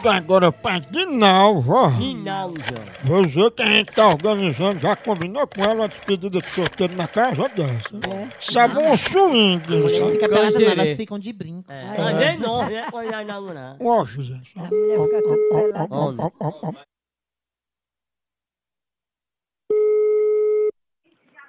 ligar agora pra Dinalva. Rinaldo. Você que a gente tá organizando, já combinou com ela a despedida de solteiro na casa dessa. Sabe um swing, Não fica pelada não, elas ficam de brinco. É. Mas é nós, né? Nós namorar. Ó, filha.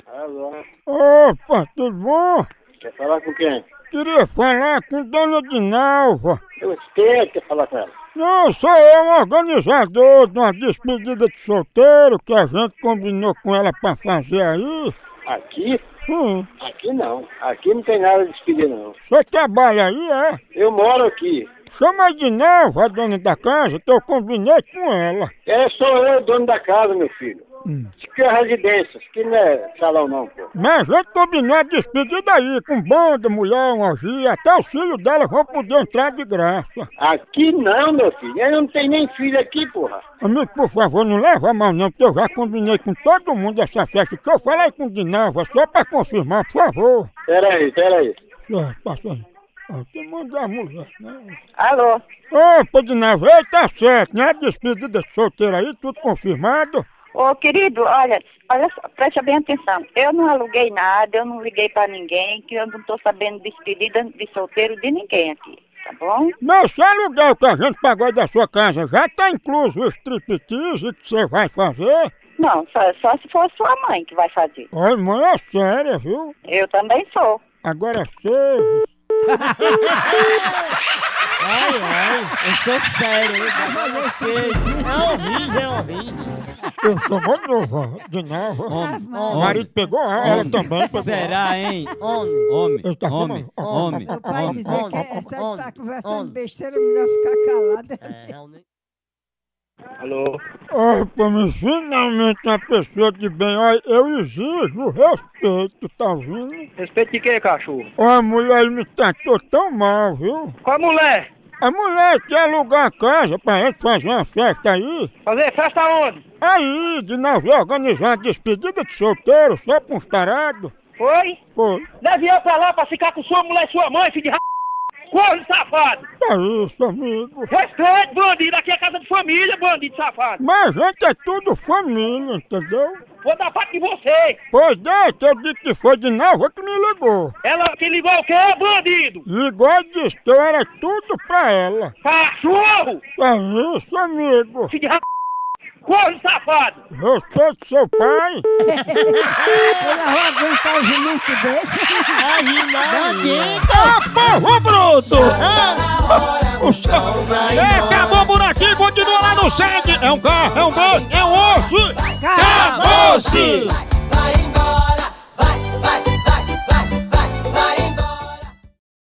Alô, Opa, tudo bom? quer falar com quem? Queria falar com Dona Dinalva. Eu sei que quer falar com ela. Não, sou eu, um organizador de uma despedida de solteiro que a gente combinou com ela pra fazer aí. Aqui? Hum, Aqui não. Aqui não tem nada de despedir, não. você trabalha aí, é? Eu moro aqui. Chama a Dinalva, a dona da casa, que eu combinei com ela. É, sou eu, dono da casa, meu filho. Hum. Isso aqui é residência, isso aqui não é salão, não, pô. Mas a gente combinou a despedida aí, com banda, mulher, uma orgia, até os filhos dela vão poder entrar de graça. Aqui não, meu filho. Eu não tenho nem filho aqui, porra. Amigo, por favor, não leva a mal não, porque eu já combinei com todo mundo essa festa, que eu falei com Dinalva, só pra confirmar, por favor. Pera aí, pera aí. É, passa aí. Tem que mandar a mulher, né? Alô? Opa, Dinalva, ei, tá certo, né? Despedida de solteiro aí, tudo confirmado. Ô, querido, olha, olha só, preste bem atenção. Eu não aluguei nada, eu não liguei pra ninguém, que eu não tô sabendo despedida de solteiro de ninguém aqui, tá bom? Mas se aluguel que a gente pagou da sua casa já tá incluso o striptease que você vai fazer? Não, só, só se for sua mãe que vai fazer. Olha, mãe, é séria, viu? Eu também sou. Agora você... Ai, ai, eu sou sério, eu sou você. É horrível, é horrível. Eu sou muito novo, Dinalva. Homem, O marido pegou ela, ela também pegou. Será, hein? homem. Homem, Eu tá homem, homem, homem. dizia que Homem, essa homem, tá conversando homem. besteira, melhor ficar calada. É, realmente. Alô? Opa, mas finalmente uma pessoa de bem. Olha, eu exijo respeito, tá ouvindo? Respeito de quem, cachorro? Olha, a mulher me tratou tão mal, viu? Qual mulher? A mulher quer alugar a casa pra gente fazer uma festa aí. Fazer festa onde? Aí, de nós organizar uma despedida de solteiro só pra uns tarados. Foi? Foi. Leve eu pra lá pra ficar com sua mulher e sua mãe, filho de r... Corre, safado! É isso, amigo. Respeite, bandido! Aqui é casa de família, bandido safado! Mas a gente é tudo família, entendeu? Vou dar parte de você! Pois é, que eu disse que foi de Nova que me ligou. Ela que ligou o quê, bandido? Ligou e disse que eu era tudo pra ela. Cachorro! É isso, amigo. Filho de. Corre, safado! Respeite seu pai. Ela vai aguentar o jumento desse. Bandido! Porro bruto! É, acabou por aqui, continua lá no sangue. É um carro, é um boi, é um osso. Acabou-se!